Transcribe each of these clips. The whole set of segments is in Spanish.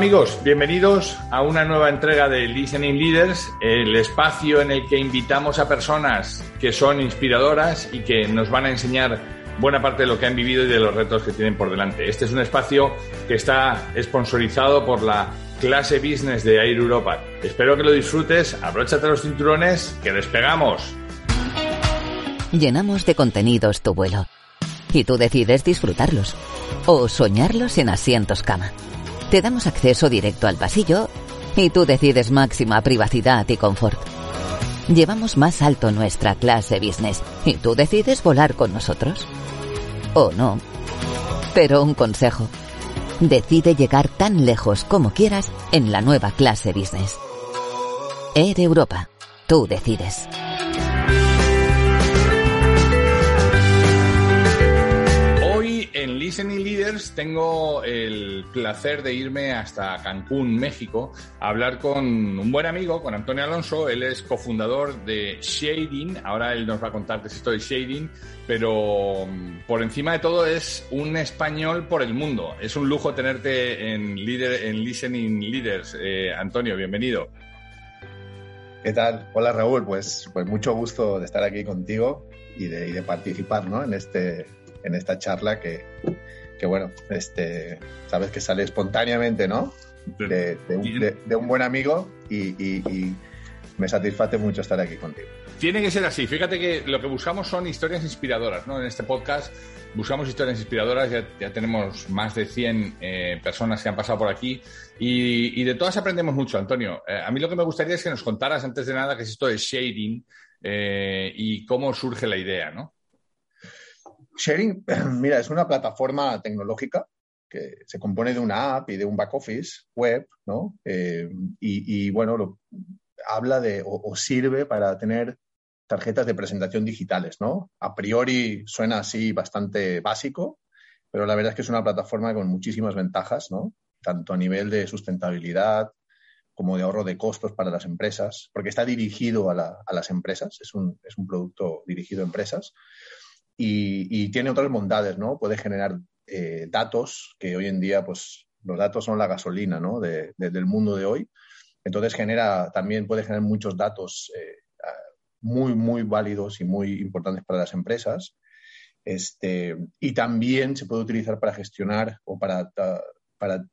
amigos, bienvenidos a una nueva entrega de Listening Leaders, el espacio en el que invitamos a personas que son inspiradoras y que nos van a enseñar buena parte de lo que han vivido y de los retos que tienen por delante. Este es un espacio que está sponsorizado por la clase business de Air Europa. Espero que lo disfrutes, abróchate los cinturones, que despegamos. Llenamos de contenidos tu vuelo y tú decides disfrutarlos o soñarlos en asientos cama. Te damos acceso directo al pasillo y tú decides máxima privacidad y confort. Llevamos más alto nuestra clase business y tú decides volar con nosotros. O no. Pero un consejo. Decide llegar tan lejos como quieras en la nueva clase business. Air Europa. Tú decides. Listening Leaders tengo el placer de irme hasta Cancún, México, a hablar con un buen amigo, con Antonio Alonso. Él es cofundador de Shading. Ahora él nos va a contar qué es esto de Shading, pero mm, por encima de todo es un español por el mundo. Es un lujo tenerte en, en Listening Leaders. Eh, Antonio, bienvenido. ¿Qué tal? Hola Raúl, pues, pues mucho gusto de estar aquí contigo y de, y de participar ¿no? en este en esta charla que, que bueno, este, sabes que sale espontáneamente, ¿no? De, un, buen amigo y, me satisface mucho estar aquí contigo. Tiene que ser así. Fíjate que lo que buscamos son historias inspiradoras, ¿no? En este podcast buscamos historias inspiradoras. Ya, tenemos más de 100 eh, personas que han pasado por aquí y, de todas aprendemos mucho, Antonio. Eh, a mí lo que me gustaría es que nos contaras antes de nada qué es esto de shading eh, y cómo surge la idea, ¿no? Sharing, mira, es una plataforma tecnológica que se compone de una app y de un back office web, ¿no? Eh, y, bueno, habla de o, sirve para tener tarjetas de presentación digitales, ¿no? A priori suena así bastante básico, pero la verdad es que es una plataforma con muchísimas ventajas, ¿no? Tanto a nivel de sustentabilidad como de ahorro de costos para las empresas, porque está dirigido a, a las empresas, es un, es un producto dirigido a empresas y, tiene otras bondades, ¿no? Puede generar eh, datos, que hoy en día, pues, los datos son la gasolina, ¿no? del mundo de hoy. Entonces genera, también puede generar muchos datos eh, muy, muy válidos y muy importantes para las empresas. Este, y también se puede utilizar para gestionar o para, para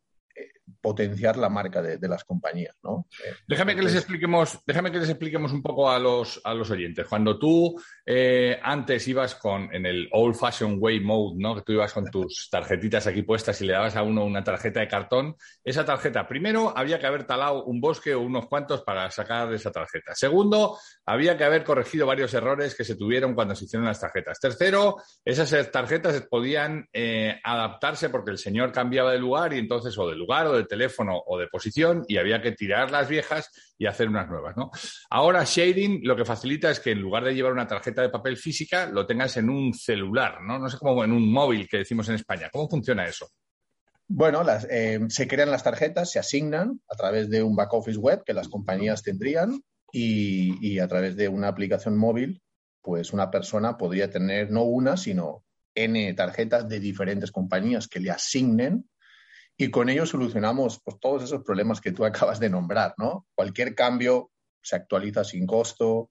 potenciar la marca de, las compañías, ¿no? Eh, déjame que les expliquemos, déjame que les expliquemos un poco a los, a los oyentes. Cuando tú eh, antes ibas con en el old fashion way mode, ¿no? Que tú ibas con tus tarjetitas aquí puestas y le dabas a uno una tarjeta de cartón, esa tarjeta, primero había que haber talado un bosque o unos cuantos para sacar esa tarjeta. Segundo, había que haber corregido varios errores que se tuvieron cuando se hicieron las tarjetas. Tercero, esas tarjetas podían eh, adaptarse porque el señor cambiaba de lugar y entonces o de lugar o de teléfono o de posición y había que tirar las viejas y hacer unas nuevas. Ahora shading lo que facilita es que en lugar de llevar una tarjeta de papel física, lo tengas en un celular, ¿no? No sé cómo en un móvil que decimos en España. ¿Cómo funciona eso? Bueno, eh, se crean las tarjetas, se asignan a través de un back office web que las compañías tendrían y a través de una aplicación móvil, pues una persona podría tener no una, sino N tarjetas de diferentes compañías que le asignen y con ello solucionamos pues, todos esos problemas que tú acabas de nombrar, ¿no? Cualquier cambio se actualiza sin costo,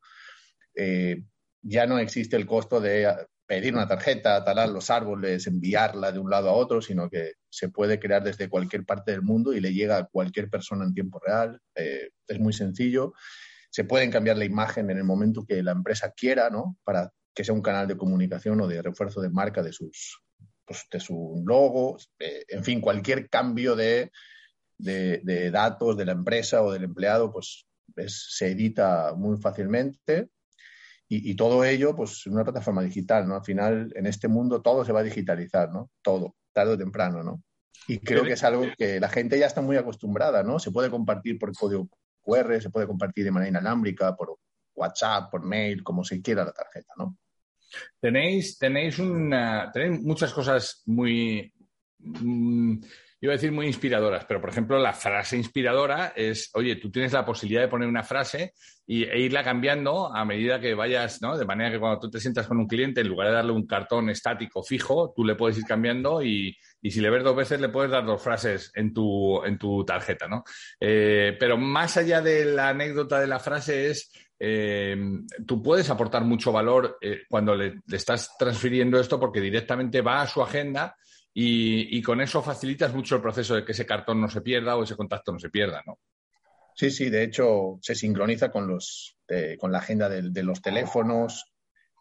eh, ya no existe el costo de pedir una tarjeta, talar los árboles, enviarla de un lado a otro, sino que se puede crear desde cualquier parte del mundo y le llega a cualquier persona en tiempo real. Eh, es muy sencillo. Se pueden cambiar la imagen en el momento que la empresa quiera, ¿no? Para que sea un canal de comunicación o de refuerzo de marca de sus, pues, de su logo, eh, en fin, cualquier cambio de, de, datos de la empresa o del empleado, pues se edita muy fácilmente. Y, todo ello, pues, en una plataforma digital, ¿no? Al final, en este mundo todo se va a digitalizar, ¿no? Todo, tarde o temprano, ¿no? Y creo que es algo que la gente ya está muy acostumbrada, ¿no? Se puede compartir por código QR, se puede compartir de manera inalámbrica, por WhatsApp, por mail, como se quiera la tarjeta, ¿no? Tenéis, tenéis, una, tenéis muchas cosas muy, mm, iba a decir muy inspiradoras, pero por ejemplo la frase inspiradora es, oye, tú tienes la posibilidad de poner una frase y, e irla cambiando a medida que vayas, ¿no? De manera que cuando tú te sientas con un cliente, en lugar de darle un cartón estático fijo, tú le puedes ir cambiando y, y si le ves dos veces le puedes dar dos frases en tu, en tu tarjeta, ¿no? Eh, pero más allá de la anécdota de la frase es eh, tú puedes aportar mucho valor eh, cuando le, estás transfiriendo esto porque directamente va a su agenda y, con eso facilitas mucho el proceso de que ese cartón no se pierda o ese contacto no se pierda, ¿no? Sí, sí, de hecho se sincroniza con, los, eh, con la agenda de, los teléfonos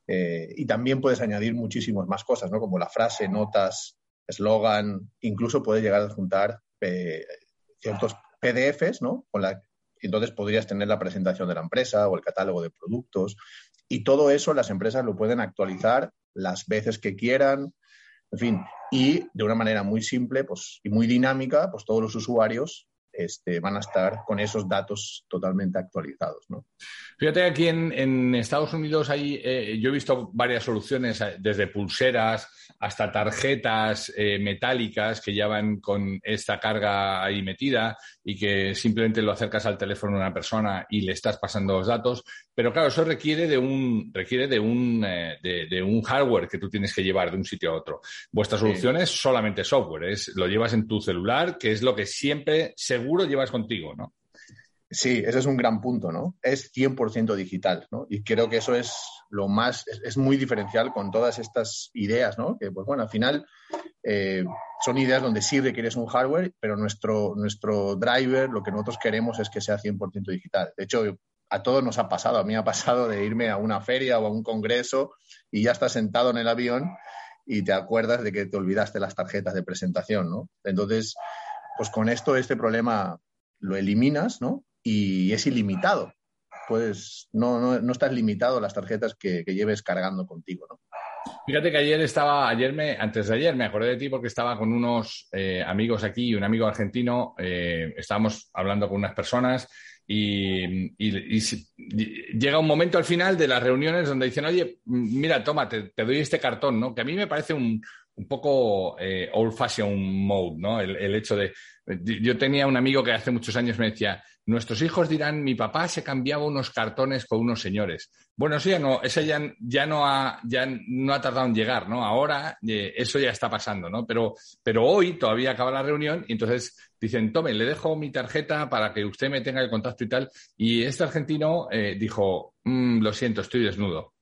y también puedes añadir muchísimas más cosas, ¿no? Como la frase, notas, eslogan, incluso puedes llegar a juntar ciertos PDFs, ¿no? Con la, entonces podrías tener la presentación de la empresa o el catálogo de productos. Y todo eso las empresas lo pueden actualizar las veces que quieran, en fin, y de una manera muy simple pues, y muy dinámica, pues todos los usuarios este, van a estar con esos datos totalmente actualizados. ¿no? Fíjate, aquí en, Estados Unidos hay, eh, yo he visto varias soluciones, eh, desde pulseras hasta tarjetas eh, metálicas que ya van con esta carga ahí metida y que simplemente lo acercas al teléfono de una persona y le estás pasando los datos. Pero claro, eso requiere de un, requiere de un, de, un hardware que tú tienes que llevar de un sitio a otro. Vuestra solución es solamente software, es, lo llevas en tu celular, que es lo que siempre seguro llevas contigo, ¿no? Sí, ese es un gran punto, ¿no? Es 100% digital, ¿no? Y creo que eso es lo más, es, muy diferencial con todas estas ideas, ¿no? Que, pues bueno, al final eh, son ideas donde sí requieres un hardware, pero nuestro, nuestro driver, lo que nosotros queremos es que sea 100% digital. De hecho, a todos nos ha pasado, a mí me ha pasado de irme a una feria o a un congreso y ya estás sentado en el avión y te acuerdas de que te olvidaste las tarjetas de presentación, ¿no? Entonces, pues con esto este problema lo eliminas, ¿no? y es ilimitado. Pues no, no, no estás limitado a las tarjetas que, lleves cargando contigo, ¿no? Fíjate que ayer estaba, ayer me, antes de ayer me acordé de ti porque estaba con unos eh, amigos aquí, un amigo argentino, eh, estábamos hablando con unas personas y, llega un momento al final de las reuniones donde dicen, oye, mira, toma, te, doy este cartón, ¿no? Que a mí me parece un, un poco eh, old fashion mode, ¿no? El, el, hecho de. Yo tenía un amigo que hace muchos años me decía, nuestros hijos dirán, mi papá se cambiaba unos cartones con unos señores. Bueno, eso ya no, eso ya, no, ha, ya no ha tardado en llegar, ¿no? Ahora eh, eso ya está pasando, ¿no? Pero, pero hoy todavía acaba la reunión y entonces dicen, tome, le dejo mi tarjeta para que usted me tenga el contacto y tal. Y este argentino eh, dijo, mm, lo siento, estoy desnudo.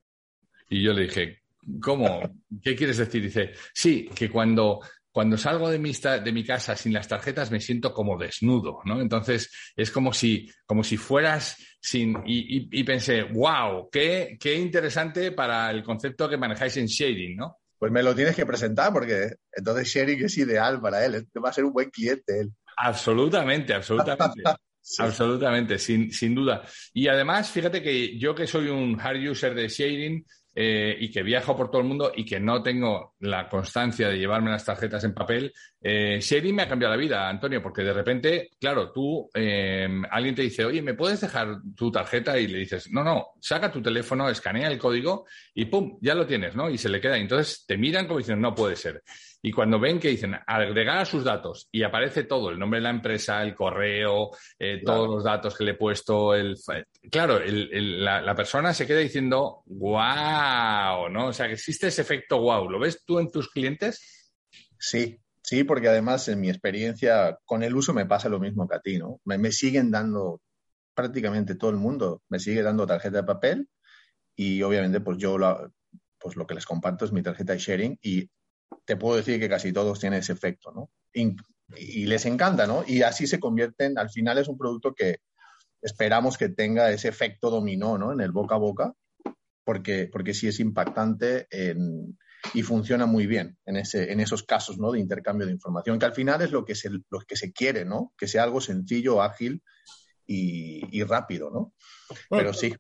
Y yo le dije, ¿cómo? ¿Qué quieres decir? Dice, sí, que cuando cuando salgo de mi, de mi casa sin las tarjetas me siento como desnudo, ¿no? Entonces es como si, como si fueras sin... Y, pensé, wow, qué, qué interesante para el concepto que manejáis en Shading, ¿no? Pues me lo tienes que presentar porque entonces Sharing es ideal para él, va a ser un buen cliente él. Absolutamente, absolutamente. Absolutamente, sin, sin duda. Y además, fíjate que yo que soy un hard user de Sharing, eh, y que viajo por todo el mundo y que no tengo la constancia de llevarme las tarjetas en papel, eh, Sherry me ha cambiado la vida, Antonio, porque de repente, claro, tú, eh, alguien te dice, oye, ¿me puedes dejar tu tarjeta? Y le dices, no, no, saca tu teléfono, escanea el código y ¡pum! Ya lo tienes, ¿no? Y se le queda. Entonces te miran como diciendo, no puede ser. Y cuando ven que dicen agregar a sus datos y aparece todo, el nombre de la empresa, el correo, eh, todos los datos que le he puesto, el, claro, la, persona se queda diciendo, wow, ¿no? O sea, que existe ese efecto wow. ¿Lo ves tú en tus clientes? Sí, sí, porque además en mi experiencia con el uso me pasa lo mismo que a ti, ¿no? Me, siguen dando, prácticamente todo el mundo me sigue dando tarjeta de papel y obviamente pues yo pues lo que les comparto es mi tarjeta de sharing y te puedo decir que casi todos tienen ese efecto, ¿no? Y, les encanta, ¿no? Y así se convierten, al final es un producto que esperamos que tenga ese efecto dominó, ¿no? En el boca a boca, porque, porque sí es impactante y funciona muy bien en, ese, en esos casos, ¿no? De intercambio de información, que al final es lo que se, lo que se quiere, ¿no? Que sea algo sencillo, ágil y, rápido, ¿no? Pero sí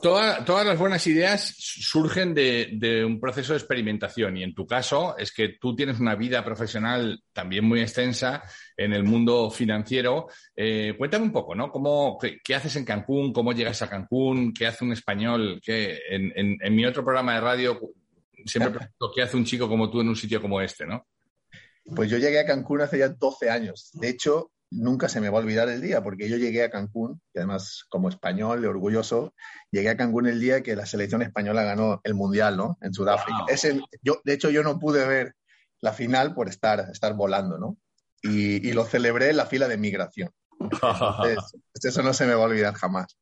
todas las buenas ideas surgen de, un proceso de experimentación y en tu caso es que tú tienes una vida profesional también muy extensa en el mundo financiero. Eh, cuéntame un poco, ¿no? ¿Cómo, qué, haces en Cancún? ¿Cómo llegas a Cancún? ¿Qué hace un español? que en, mi otro programa de radio siempre pregunto qué hace un chico como tú en un sitio como este, ¿no? Pues yo llegué a Cancún hace ya 12 años. De hecho, nunca se me va a olvidar el día, porque yo llegué a Cancún, y además como español orgulloso, llegué a Cancún el día que la selección española ganó el Mundial, ¿no? En Sudáfrica. Ese, yo, de hecho, yo no pude ver la final por estar, estar volando, ¿no? Y, lo celebré en la fila de migración. Entonces, eso no se me va a olvidar jamás.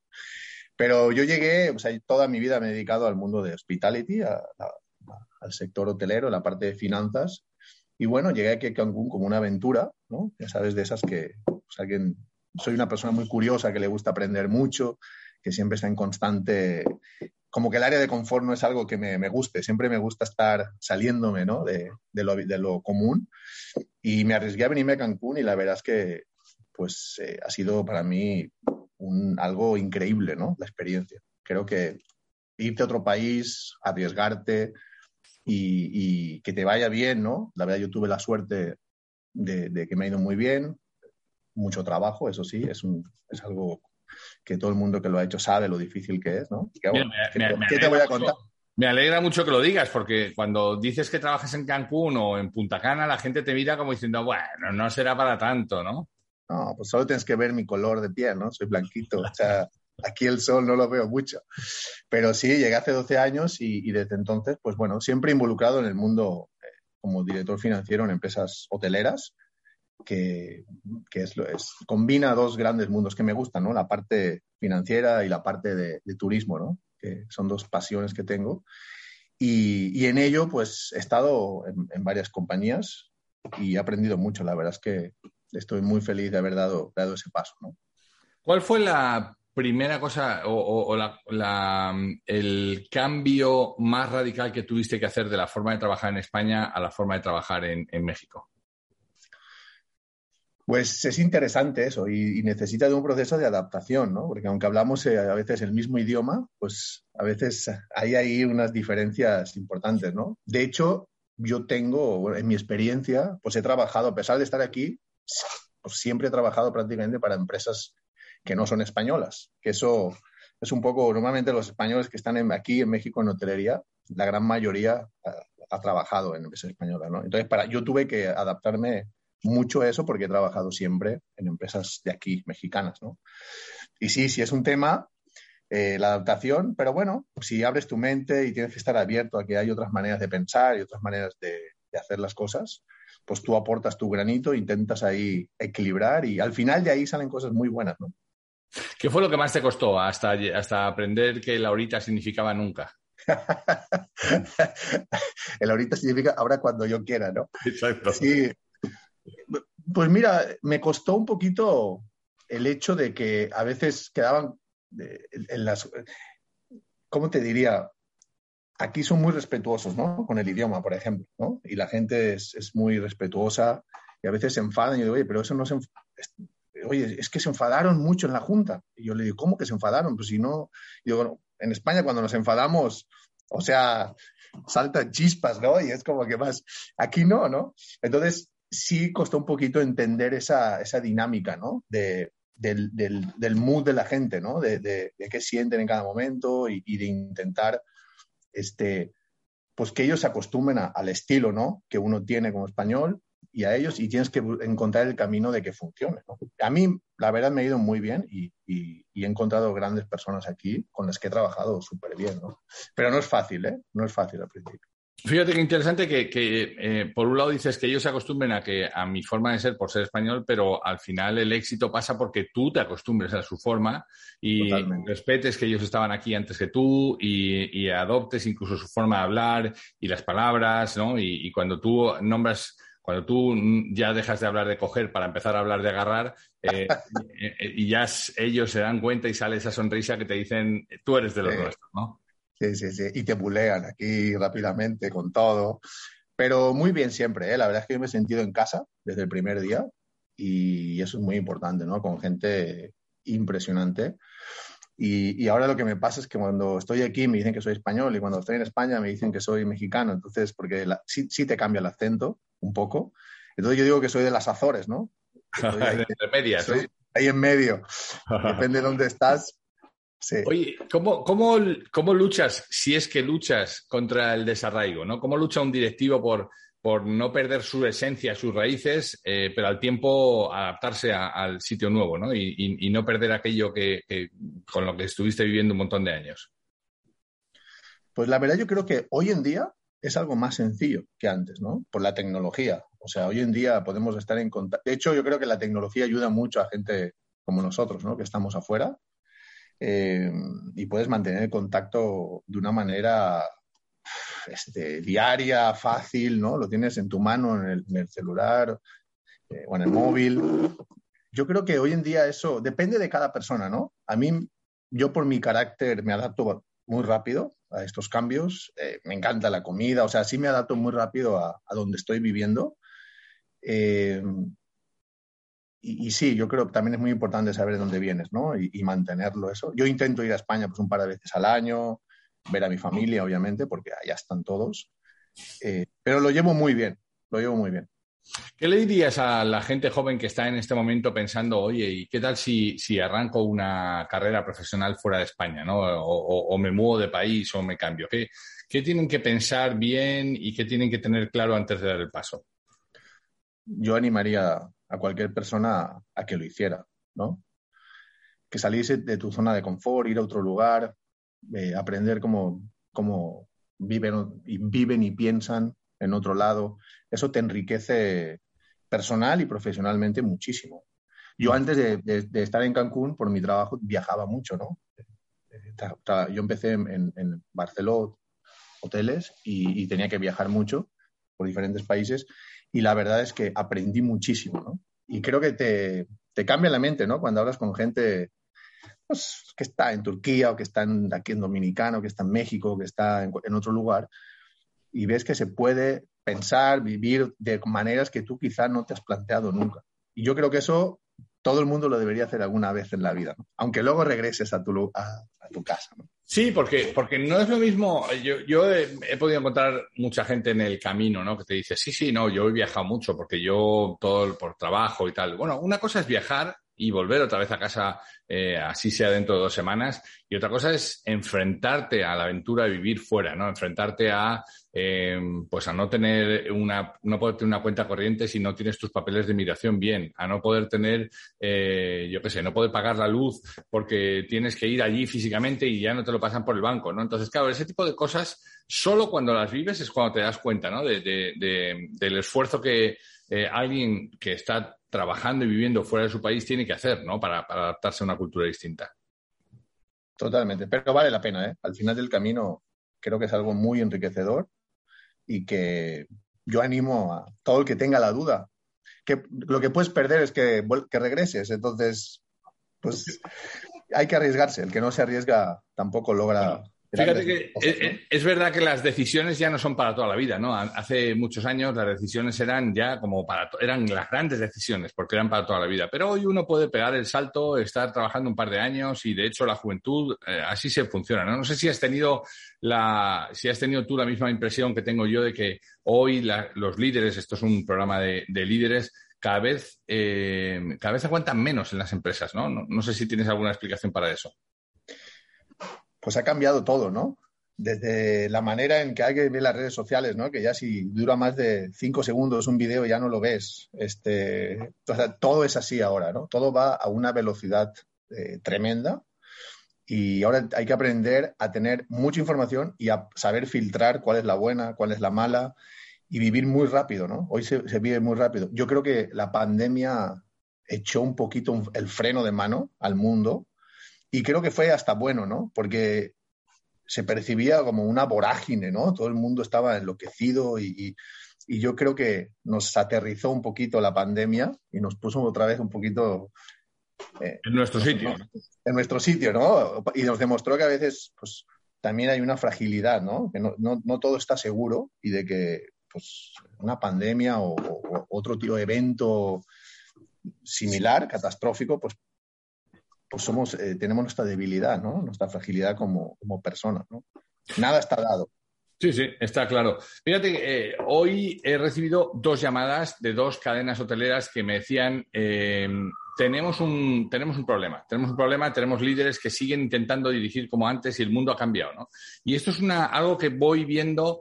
Pero yo llegué, o sea, toda mi vida me he dedicado al mundo de hospitality, al sector hotelero, la parte de finanzas, y bueno, llegué aquí a Cancún como una aventura, ¿no? Ya sabes, de esas que alguien, soy una persona muy curiosa, que le gusta aprender mucho, que siempre está en constante, como que el área de confort no es algo que me, guste, siempre me gusta estar saliéndome, ¿no? De, lo, común. Y me arriesgué a venirme a Cancún y la verdad es que, pues, eh, ha sido para mí algo increíble, ¿no? La experiencia. Creo que irte a otro país, arriesgarte, y, que te vaya bien, ¿no? La verdad, yo tuve la suerte de, que me ha ido muy bien, mucho trabajo, eso sí, es, un, es algo que todo el mundo que lo ha hecho sabe lo difícil que es, ¿no? ¿Qué, te voy a contar? Me alegra mucho que lo digas, porque cuando dices que trabajas en Cancún o en Punta Cana, la gente te mira como diciendo, bueno, no será para tanto, ¿no? No, pues solo tienes que ver mi color de piel, ¿no? Soy blanquito, o sea, aquí el sol no lo veo mucho. Pero sí, llegué hace 12 años y, desde entonces, pues bueno, siempre involucrado en el mundo eh, como director financiero en empresas hoteleras, que, es, es, combina dos grandes mundos que me gustan, ¿no? La parte financiera y la parte de, turismo, ¿no? Que son dos pasiones que tengo. Y, en ello, pues he estado en, varias compañías y he aprendido mucho. La verdad es que estoy muy feliz de haber dado, dado ese paso, ¿no? ¿Cuál fue la primera cosa o, el cambio más radical que tuviste que hacer de la forma de trabajar en España a la forma de trabajar en, México? Pues es interesante eso y, necesita de un proceso de adaptación, ¿no? Porque aunque hablamos eh, a veces el mismo idioma, pues a veces hay ahí unas diferencias importantes, ¿no? De hecho, yo tengo, en mi experiencia, pues he trabajado, a pesar de estar aquí, pues siempre he trabajado prácticamente para empresas que no son españolas, que eso es un poco, normalmente los españoles que están aquí en México en hotelería, la gran mayoría ha, trabajado en empresas españolas, ¿no? Entonces, para, yo tuve que adaptarme mucho a eso porque he trabajado siempre en empresas de aquí, mexicanas, ¿no? Y sí, sí es un tema, eh, la adaptación, pero bueno, si abres tu mente y tienes que estar abierto a que hay otras maneras de pensar y otras maneras de, de hacer las cosas, pues tú aportas tu granito, intentas ahí equilibrar y al final de ahí salen cosas muy buenas, ¿no? ¿Qué fue lo que más te costó hasta, hasta aprender que la horita significaba nunca? el ahorita significa ahora cuando yo quiera, ¿no? Exacto. Sí. Pues mira, me costó un poquito el hecho de que a veces quedaban en las. ¿Cómo te diría? Aquí son muy respetuosos, ¿no? Con el idioma, por ejemplo, ¿no? Y la gente es, muy respetuosa y a veces se enfadan y yo digo, oye, pero eso no se oye, es que se enfadaron mucho en la Junta. Y yo le digo, ¿cómo que se enfadaron? Pues si no, digo, en España cuando nos enfadamos, o sea, saltan chispas, ¿no? Y es como que más, aquí no, ¿no? Entonces, sí costó un poquito entender esa, esa dinámica, ¿no? De, del, del, mood de la gente, ¿no? De, de, qué sienten en cada momento y, y, de intentar, este, pues que ellos se acostumbren al estilo, ¿no? Que uno tiene como español y a ellos y tienes que encontrar el camino de que funcione. A mí, la verdad, me ha ido muy bien y, he encontrado grandes personas aquí con las que he trabajado súper bien. ¿no? Pero no es fácil, ¿eh? No es fácil al principio. Fíjate qué interesante que, eh, por un lado dices que ellos se acostumbren a que a mi forma de ser por ser español, pero al final el éxito pasa porque tú te acostumbres a su forma y respetes que ellos estaban aquí antes que tú y, adoptes incluso su forma de hablar y las palabras, ¿no? y cuando tú nombras cuando tú ya dejas de hablar de coger para empezar a hablar de agarrar, eh, eh, y ya ellos se dan cuenta y sale esa sonrisa que te dicen, tú eres de los nuestros, ¿no? Sí, sí, sí. Y te bulean aquí rápidamente con todo. Pero muy bien siempre, ¿eh? La verdad es que yo me he sentido en casa desde el primer día y eso es muy importante, ¿no? Con gente impresionante. Y, ahora lo que me pasa es que cuando estoy aquí me dicen que soy español y cuando estoy en España me dicen que soy mexicano. Entonces, porque sí, sí, te cambia el acento un poco. Entonces yo digo que soy de las Azores, ¿no? Ahí, medias, ahí en medio. Depende de dónde estás. Oye, ¿cómo, cómo, luchas, si es que luchas contra el desarraigo? ¿no? ¿Cómo lucha un directivo por, por no perder su esencia, sus raíces, eh, pero al tiempo adaptarse al sitio nuevo, ¿no? Y, no perder aquello que, con lo que estuviste viviendo un montón de años. Pues la verdad yo creo que hoy en día es algo más sencillo que antes, ¿no? Por la tecnología. O sea, hoy en día podemos estar en contacto. De hecho, yo creo que la tecnología ayuda mucho a gente como nosotros, ¿no? Que estamos afuera. Eh, y puedes mantener el contacto de una manera este, diaria, fácil, ¿no? Lo tienes en tu mano, en el, celular eh, o en el móvil. Yo creo que hoy en día eso depende de cada persona, ¿no? A mí, yo por mi carácter me adapto muy rápido a estos cambios. Eh, me encanta la comida, o sea, sí me adapto muy rápido a, donde estoy viviendo. Eh, y, sí, yo creo que también es muy importante saber de dónde vienes, ¿no? Y, y, mantenerlo eso. Yo intento ir a España pues un par de veces al año, ver a mi familia, obviamente, porque allá están todos. Eh, pero lo llevo muy bien, lo llevo muy bien. ¿Qué le dirías a la gente joven que está en este momento pensando, oye, ¿y qué tal si, si arranco una carrera profesional fuera de España, ¿no? O, me muevo de país o me cambio. ¿Qué, ¿Qué, tienen que pensar bien y qué tienen que tener claro antes de dar el paso? Yo animaría a cualquier persona a que lo hiciera, ¿no? Que saliese de tu zona de confort, ir a otro lugar, eh, aprender cómo, cómo viven, viven y piensan en otro lado. Eso te enriquece personal y profesionalmente muchísimo. Yo mm. antes de, estar en Cancún, por mi trabajo, viajaba mucho, ¿no? Yo empecé en, en Barcelona, hoteles, y, tenía que viajar mucho por diferentes países, y la verdad es que aprendí muchísimo, ¿no? Y creo que te, te cambia la mente, ¿no? Cuando hablas con gente pues, que está en Turquía o que está aquí en Dominicano, que está en México, que está en, otro lugar, y ves que se puede pensar, vivir de maneras que tú quizá no te has planteado nunca. Y yo creo que eso todo el mundo lo debería hacer alguna vez en la vida, aunque luego regreses a tu, a, tu casa. Sí, porque, porque no es lo mismo. Yo, yo he, he, podido encontrar mucha gente en el camino, ¿no? Que te dice, sí, sí, no, yo he viajado mucho porque yo todo por trabajo y tal. Bueno, una cosa es viajar y volver otra vez a casa, eh, así sea dentro de dos semanas. Y otra cosa es enfrentarte a la aventura de vivir fuera, ¿no? Enfrentarte a, eh, pues a no tener una, no poder tener una cuenta corriente si no tienes tus papeles de migración bien, a no poder tener, eh, yo qué sé, no poder pagar la luz porque tienes que ir allí físicamente y ya no te lo pasan por el banco, ¿no? Entonces, claro, ese tipo de cosas, solo cuando las vives es cuando te das cuenta, ¿no? De, de, del esfuerzo que alguien que está trabajando y viviendo fuera de su país tiene que hacer, ¿no? Para, adaptarse a una cultura distinta. Totalmente, pero vale la pena, ¿eh? Al final del camino creo que es algo muy enriquecedor y que yo animo a todo el que tenga la duda. Que lo que puedes perder es que, que regreses, entonces, pues hay que arriesgarse. El que no se arriesga tampoco logra Fíjate que es, verdad que las decisiones ya no son para toda la vida, ¿no? Hace muchos años las decisiones eran ya como para, eran las grandes decisiones porque eran para toda la vida. Pero hoy uno puede pegar el salto, estar trabajando un par de años y de hecho la juventud eh, así se funciona, ¿no? No sé si has tenido la, si has tenido tú la misma impresión que tengo yo de que hoy los líderes, esto es un programa de, líderes, cada vez, eh, cada vez aguantan menos en las empresas, ¿no? ¿no? sé si tienes alguna explicación para eso pues ha cambiado todo, ¿no? Desde la manera en que hay que ver las redes sociales, ¿no? Que ya si dura más de cinco segundos un video ya no lo ves. Este, todo es así ahora, ¿no? Todo va a una velocidad eh, tremenda y ahora hay que aprender a tener mucha información y a saber filtrar cuál es la buena, cuál es la mala y vivir muy rápido, ¿no? Hoy se, se vive muy rápido. Yo creo que la pandemia echó un poquito el freno de mano al mundo y creo que fue hasta bueno, ¿no? Porque se percibía como una vorágine, ¿no? Todo el mundo estaba enloquecido y, yo creo que nos aterrizó un poquito la pandemia y nos puso otra vez un poquito... Eh, en nuestro sitio. En nuestro sitio, ¿no? Y nos demostró que a veces, pues, también hay una fragilidad, ¿no? Que no, no, todo está seguro y de que, pues, una pandemia o, o otro tipo de evento similar, catastrófico, pues pues eh, tenemos nuestra debilidad, ¿no? Nuestra fragilidad como, personas, ¿no? Nada está dado. Sí, sí, está claro. Fíjate, eh, hoy he recibido dos llamadas de dos cadenas hoteleras que me decían, eh, tenemos, un, tenemos un problema, tenemos un problema, tenemos líderes que siguen intentando dirigir como antes y el mundo ha cambiado, ¿no? Y esto es algo que voy viendo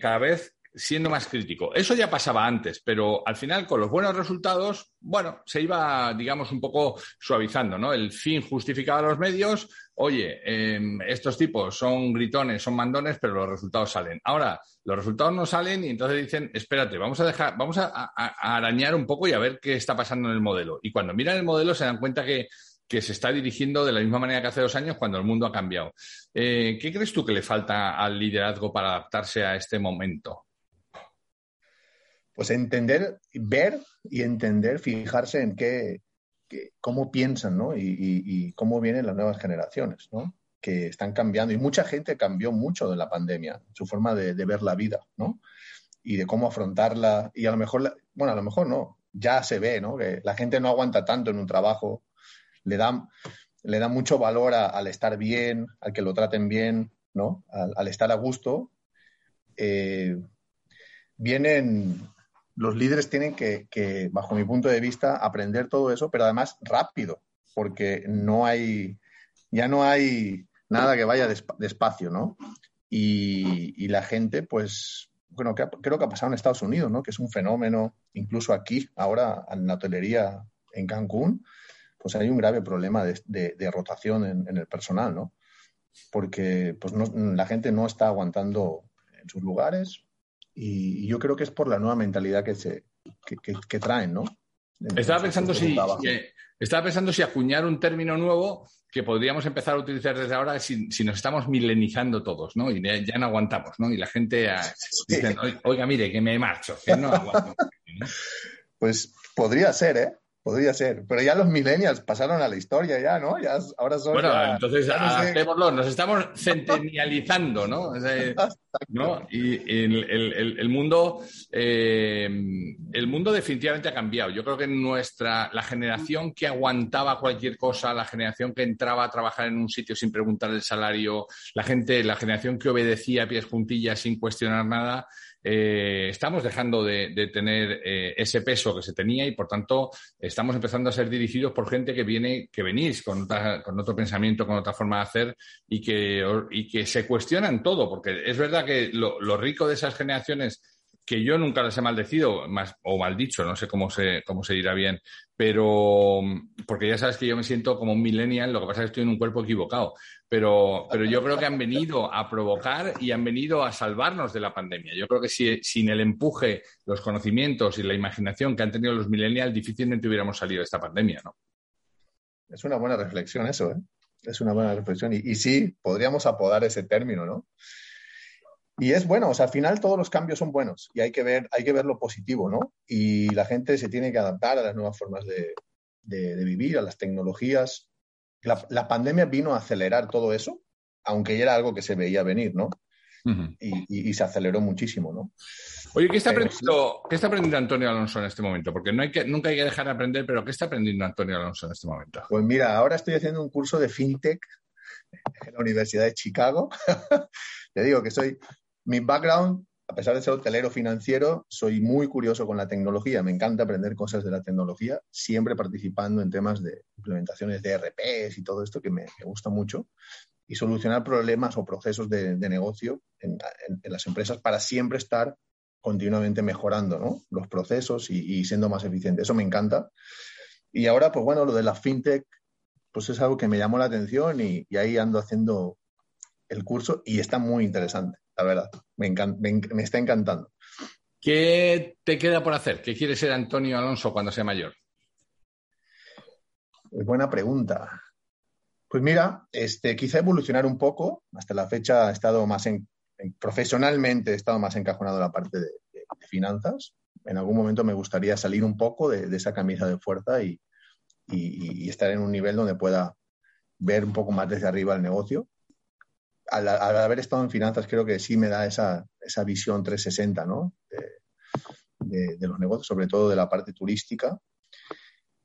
cada vez siendo más crítico. Eso ya pasaba antes, pero al final con los buenos resultados, bueno, se iba, digamos, un poco suavizando, ¿no? El fin justificaba los medios. Oye, em, estos tipos son gritones, son mandones, pero los resultados salen. Ahora, los resultados no salen y entonces dicen, espérate, vamos a dejar, vamos a, arañar un poco y a ver qué está pasando en el modelo. Y cuando miran el modelo se dan cuenta que, se está dirigiendo de la misma manera que hace dos años cuando el mundo ha cambiado. Eh, ¿Qué crees tú que le falta al liderazgo para adaptarse a este momento? Pues entender, ver y entender, fijarse en qué, cómo piensan, ¿no? Y, cómo vienen las nuevas generaciones, ¿no? Que están cambiando. Y mucha gente cambió mucho de la pandemia, su forma de, ver la vida, ¿no? Y de cómo afrontarla. Y a lo mejor, bueno, a lo mejor no, ya se ve, ¿no? Que la gente no aguanta tanto en un trabajo, le da, le da mucho valor al estar bien, al que lo traten bien, ¿no? Al, estar a gusto. Eh, vienen los líderes tienen que, bajo mi punto de vista, aprender todo eso, pero además rápido, porque no hay, ya no hay nada que vaya despacio, ¿no? Y, la gente, pues, bueno, creo que ha pasado en Estados Unidos, ¿no? Que es un fenómeno, incluso aquí, ahora en la hotelería en Cancún, pues hay un grave problema de, rotación en, el personal, ¿no? Porque pues la gente no está aguantando en sus lugares, y, yo creo que es por la nueva mentalidad que, se, que, traen, ¿no? estaba pensando, si, estaba pensando si acuñar un término nuevo que podríamos empezar a utilizar desde ahora si, nos estamos milenizando todos, ¿no? Y ya, no aguantamos, ¿no? Y la gente ah, dice, oiga, mire, que me marcho, que no aguanto. Pues podría ser, ¿eh? Podría ser, pero ya los millennials pasaron a la historia ya, ¿no? Ya, ahora son bueno, entonces hacémoslo, nos estamos centenializando, ¿no? ¿no? Y el, mundo, eh, el mundo definitivamente ha cambiado. Yo creo que nuestra, la generación que aguantaba cualquier cosa, la generación que entraba a trabajar en un sitio sin preguntar el salario, la gente, la generación que obedecía a pies juntillas sin cuestionar nada, eh, estamos dejando de, tener eh, ese peso que se tenía y, por tanto, estamos empezando a ser dirigidos por gente que viene, que venís con, con otro pensamiento, con otra forma de hacer y que, y que se cuestionan todo, porque es verdad que lo, rico de esas generaciones que yo nunca las he maldecido, más, o maldicho, no sé cómo se, cómo se dirá bien, pero porque ya sabes que yo me siento como un millennial, lo que pasa es que estoy en un cuerpo equivocado, pero, pero yo creo que han venido a provocar y han venido a salvarnos de la pandemia. Yo creo que si, sin el empuje, los conocimientos y la imaginación que han tenido los millennials, difícilmente hubiéramos salido de esta pandemia, ¿no? Es una buena reflexión eso, ¿eh? Es una buena reflexión. Y sí, podríamos apodar ese término, ¿no? Y es bueno, o sea, al final todos los cambios son buenos y hay que ver, hay que ver lo positivo, ¿no? Y la gente se tiene que adaptar a las nuevas formas de, vivir, a las tecnologías. La, pandemia vino a acelerar todo eso, aunque ya era algo que se veía venir, ¿no? y, se aceleró muchísimo, ¿no? Oye, ¿qué está, aprendiendo, ¿qué está aprendiendo Antonio Alonso en este momento? Porque no hay que, nunca hay que dejar de aprender, pero ¿qué está aprendiendo Antonio Alonso en este momento? Pues mira, ahora estoy haciendo un curso de FinTech en la Universidad de Chicago. Te digo que soy mi background, a pesar de ser hotelero financiero, soy muy curioso con la tecnología. Me encanta aprender cosas de la tecnología, siempre participando en temas de implementaciones de RPs y todo esto que me, gusta mucho. Y solucionar problemas o procesos de, negocio en, las empresas para siempre estar continuamente mejorando los procesos y, siendo más eficiente. Eso me encanta. Y ahora, pues bueno, lo de la fintech, pues es algo que me llamó la atención y ahí ando haciendo el curso y está muy interesante la verdad. Me, me, está encantando. ¿Qué te queda por hacer? ¿Qué quiere ser Antonio Alonso cuando sea mayor? buena pregunta. Pues mira, este, quizá evolucionar un poco. Hasta la fecha he estado más en, profesionalmente he estado más encajonado en la parte de, finanzas. En algún momento me gustaría salir un poco de, esa camisa de fuerza y, estar en un nivel donde pueda ver un poco más desde arriba el negocio al, haber estado en finanzas, creo que sí me da esa, esa visión 360, ¿no? De, los negocios, sobre todo de la parte turística.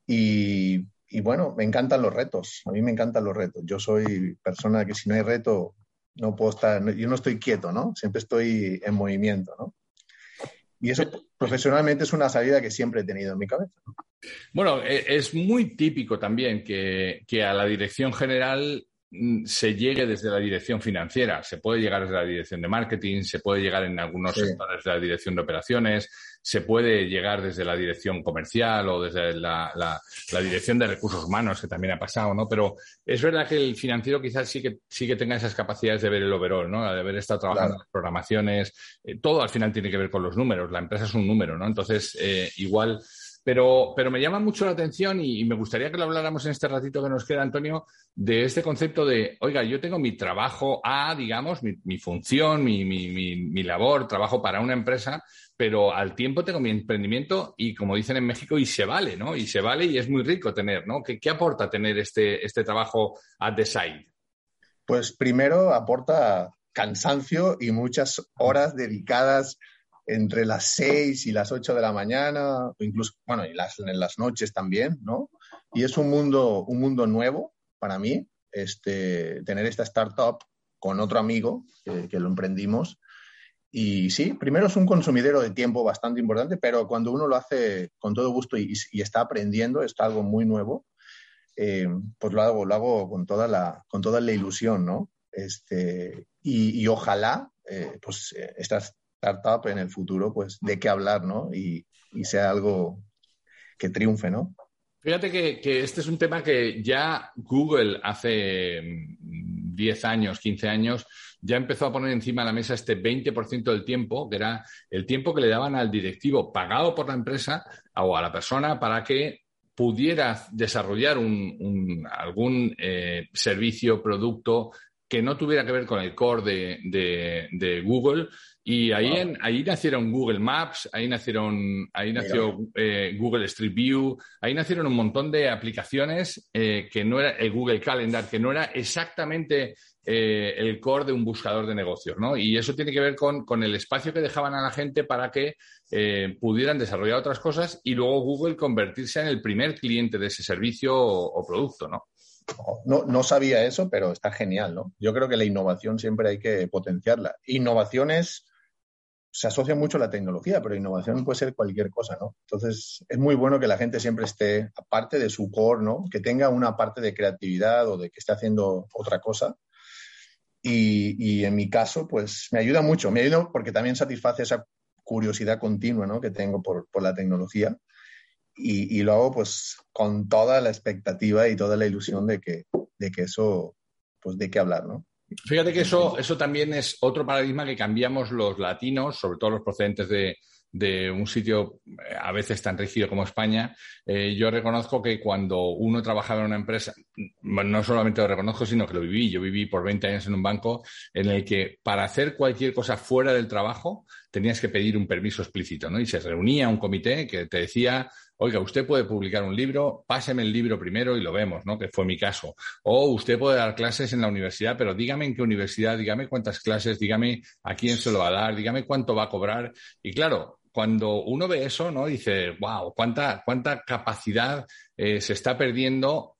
Y, bueno, me encantan los retos. A mí me encantan los retos. Yo soy persona que si no hay reto, no puedo estar, yo no estoy quieto, ¿no? Siempre estoy en movimiento, ¿no? Y eso profesionalmente es una salida que siempre he tenido en mi cabeza. Bueno, e, es muy típico también que, que, a la dirección general se llegue desde la dirección financiera, se puede llegar desde la dirección de marketing, se puede llegar en algunos sectores de la dirección de operaciones, se puede llegar desde la dirección comercial o desde la, dirección de recursos humanos, que también ha pasado, ¿no? Pero es verdad que el financiero quizás sí que, sí que tenga esas capacidades de ver el overall, ¿no? De haber estado trabajando en las programaciones. Eh, todo al final tiene que ver con los números. La empresa es un número, ¿no? Entonces, eh, igual pero, pero me llama mucho la atención y, me gustaría que lo habláramos en este ratito que nos queda, Antonio, de este concepto de, oiga, yo tengo mi trabajo A, digamos, mi, función, mi, mi, mi, labor, trabajo para una empresa, pero al tiempo tengo mi emprendimiento y, como dicen en México, y se vale, ¿no? Y se vale y es muy rico tener, ¿no? ¿Qué, aporta tener este, este trabajo at the side? Pues primero aporta cansancio y muchas horas dedicadas entre las 6 y las 8 de la mañana, incluso, bueno, y las, en las noches también, ¿no? Y es un mundo, un mundo nuevo para mí, este, tener esta startup con otro amigo que, lo emprendimos. Y sí, primero es un consumidero de tiempo bastante importante, pero cuando uno lo hace con todo gusto y, está aprendiendo, está algo muy nuevo, eh, pues lo hago, lo hago con toda la, con toda la ilusión, ¿no? Este, y, ojalá, eh, pues, eh, estas startup en el futuro, pues de qué hablar, ¿no? Y, sea algo que triunfe, ¿no? Fíjate que, este es un tema que ya Google hace 10 mm, años, 15 años, ya empezó a poner encima de la mesa este 20% del tiempo, que era el tiempo que le daban al directivo pagado por la empresa o a la persona para que pudiera desarrollar un, algún eh, servicio, producto que no tuviera que ver con el core de Google y ahí, en, ahí nacieron Google Maps, ahí nacieron, ahí nació eh, Google Street View, ahí nacieron un montón de aplicaciones eh, que no era el Google Calendar, que no era exactamente eh, el core de un buscador de negocios, ¿no? Y eso tiene que ver con, con el espacio que dejaban a la gente para que pudieran desarrollar otras cosas y luego Google convertirse en el primer cliente de ese servicio o, producto, ¿no? No, no, sabía eso, pero está genial, ¿no? Yo creo que la innovación siempre hay que potenciarla. Innovaciones se asocia mucho a la tecnología, pero innovación puede ser cualquier cosa, ¿no? Entonces, es muy bueno que la gente siempre esté, aparte de su core, ¿no? Que tenga una parte de creatividad o de que esté haciendo otra cosa. Y, en mi caso, pues me ayuda mucho, me ayuda porque también satisface esa curiosidad continua, ¿no? Que tengo por, la tecnología. Y, lo hago, pues, con toda la expectativa y toda la ilusión de que, de que eso, pues, de qué hablar, ¿no? Fíjate que eso, eso también es otro paradigma que cambiamos los latinos, sobre todo los procedentes de, de un sitio eh, a veces tan rígido como España, eh, yo reconozco que cuando uno trabajaba en una empresa, no solamente lo reconozco, sino que lo viví. Yo viví por 20 años en un banco en el que para hacer cualquier cosa fuera del trabajo tenías que pedir un permiso explícito, ¿no? Y se reunía un comité que te decía oiga, usted puede publicar un libro, páseme el libro primero y lo vemos, ¿no? Que fue mi caso. O usted puede dar clases en la universidad, pero dígame en qué universidad, dígame cuántas clases, dígame a quién se lo va a dar, dígame cuánto va a cobrar. Y claro, cuando uno ve eso, ¿no? Dice, wow, cuánta, cuánta capacidad eh, se está perdiendo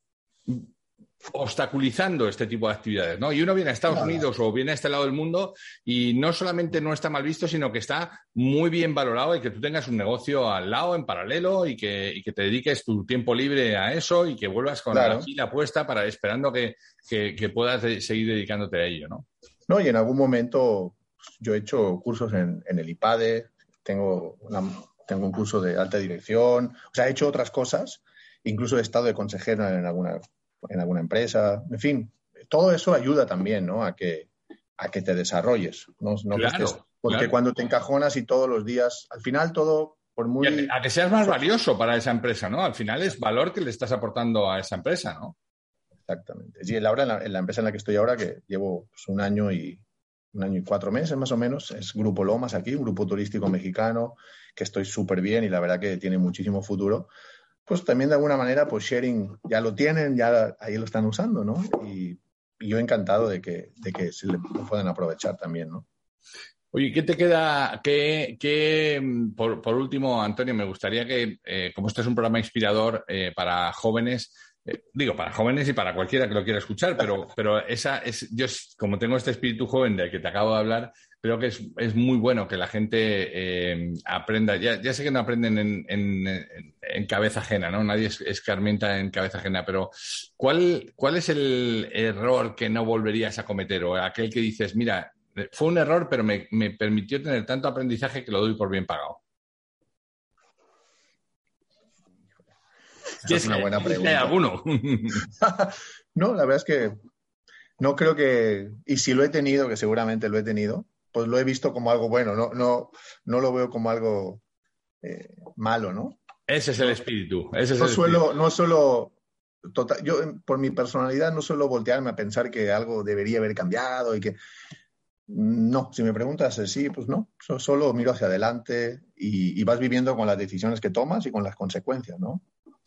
obstaculizando este tipo de actividades, ¿no? Y uno viene a Estados Unidos o viene a este lado del mundo y no solamente no está mal visto, sino que está muy bien valorado y que tú tengas un negocio al lado, en paralelo, y que, te dediques tu tiempo libre a eso y que vuelvas con la fila puesta para esperando que, puedas seguir dedicándote a ello, ¿no? No, y en algún momento yo he hecho cursos en, el IPADE, tengo, tengo un curso de alta dirección, o sea, he hecho otras cosas, incluso he estado de consejero en alguna en alguna empresa, en fin, todo eso ayuda también, ¿no? A que, a que te desarrolles, no, porque cuando te encajonas y todos los días, al final todo por muy... a, que seas más valioso para esa empresa, ¿no? Al final es valor que le estás aportando a esa empresa, ¿no? Exactamente. Y ahora en la, empresa en la que estoy ahora, que llevo pues, un año y un año y cuatro meses más o menos, es Grupo Lomas aquí, un grupo turístico mexicano, que estoy súper bien y la verdad que tiene muchísimo futuro pues también de alguna manera, pues sharing ya lo tienen, ya ahí lo están usando, ¿no? Y, yo encantado de que, de que se le puedan aprovechar también, ¿no? Oye, ¿qué te queda? ¿Qué, por, último, Antonio, me gustaría que, eh, como este es un programa inspirador eh, para jóvenes, eh, digo, para jóvenes y para cualquiera que lo quiera escuchar, pero, pero esa es, yo como tengo este espíritu joven del que te acabo de hablar, creo que es, muy bueno que la gente eh, aprenda. Ya, sé que no aprenden en, cabeza ajena, ¿no? Nadie es, escarmienta en cabeza ajena, pero ¿cuál, ¿cuál es el error que no volverías a cometer? O aquel que dices, mira, fue un error, pero me, permitió tener tanto aprendizaje que lo doy por bien pagado. es una buena pregunta. ¿Alguno? no, la verdad es que no creo que, y si lo he tenido, que seguramente lo he tenido, pues lo he visto como algo bueno, no, no, no lo veo como algo eh, malo, ¿no? Ese es el espíritu. Ese es no, el suelo, no solo, total, yo por mi personalidad no suelo voltearme a pensar que algo debería haber cambiado y que... No, si me preguntas sí, pues no, solo miro hacia adelante y, y vas viviendo con las decisiones que tomas y con las consecuencias, ¿no?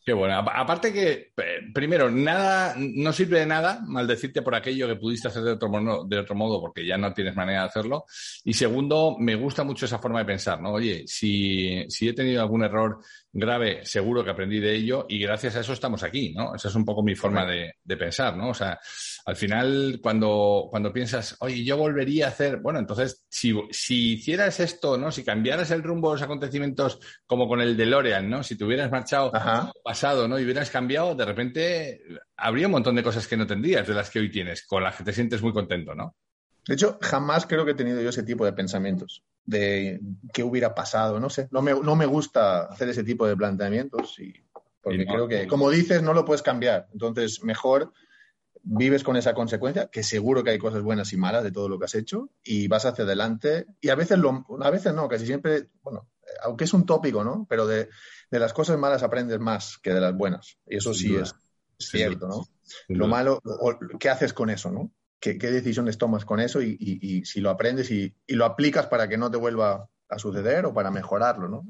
Qué bueno. Aparte que, primero, nada, no sirve de nada maldecirte por aquello que pudiste hacer de otro, modo, de otro modo porque ya no tienes manera de hacerlo. Y segundo, me gusta mucho esa forma de pensar, ¿no? Oye, si, si he tenido algún error grave, seguro que aprendí de ello y gracias a eso estamos aquí, ¿no? Esa es un poco mi forma de, de pensar, ¿no? O sea, al final, cuando, cuando piensas, oye, yo volvería a hacer, bueno, entonces, si, si hicieras esto, ¿no? Si cambiaras el rumbo de los acontecimientos como con el de Lorean, ¿no? Si te hubieras marchado pasado, ¿no? Y hubieras cambiado, de repente habría un montón de cosas que no tendrías de las que hoy tienes, con las que te sientes muy contento, ¿no? De hecho, jamás creo que he tenido yo ese tipo de pensamientos, de qué hubiera pasado, no sé. No me, no me gusta hacer ese tipo de planteamientos y porque creo que, como dices, no lo puedes cambiar. Entonces, mejor vives con esa consecuencia, que seguro que hay cosas buenas y malas de todo lo que has hecho, y vas hacia adelante. Y a veces, lo, a veces no, casi siempre, bueno, aunque es un tópico, ¿no? Pero de, las cosas malas aprendes más que de las buenas. Y eso sí es, cierto, ¿no? Lo malo, ¿qué haces con eso, no? ¿Qué, decisiones tomas con eso y, y, si lo aprendes y, lo aplicas para que no te vuelva a suceder o para mejorarlo, ¿no?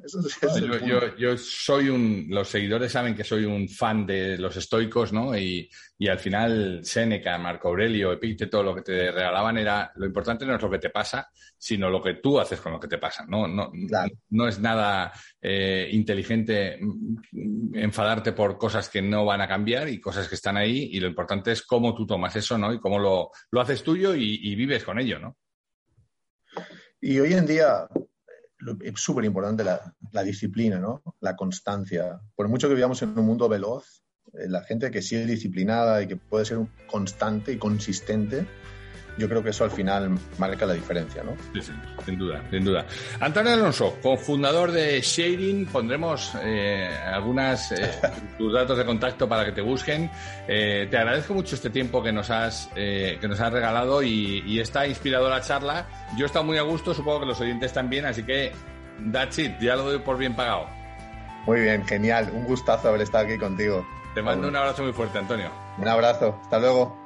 yo, soy un, los seguidores saben que soy un fan de los estoicos, ¿no? Y, al final Séneca, Marco Aurelio, Epicteto, lo que te regalaban era, lo importante no es lo que te pasa, sino lo que tú haces con lo que te pasa, ¿no? No, no es nada eh, inteligente mm, enfadarte por cosas que no van a cambiar y cosas que están ahí y lo importante es cómo tú tomas eso, ¿no? Y cómo lo, lo haces tuyo y, y vives con ello, ¿no? Y hoy en día es súper importante la, disciplina, ¿no? La constancia. Por mucho que vivamos en un mundo veloz, eh, la gente que sigue disciplinada y que puede ser constante y consistente, yo creo que eso al final marca la diferencia, ¿no? Sí, sí, sin duda, sin duda. Antonio Alonso, cofundador de Shading, pondremos eh, algunas eh, tus datos de contacto para que te busquen. te agradezco mucho este tiempo que nos has que nos has regalado y, y esta inspiradora charla. Yo he estado muy a gusto, supongo que los oyentes también, así que that's it, ya lo doy por bien pagado. Muy bien, genial, un gustazo haber estado aquí contigo. Te mando un abrazo muy fuerte, Antonio. Un abrazo, hasta luego.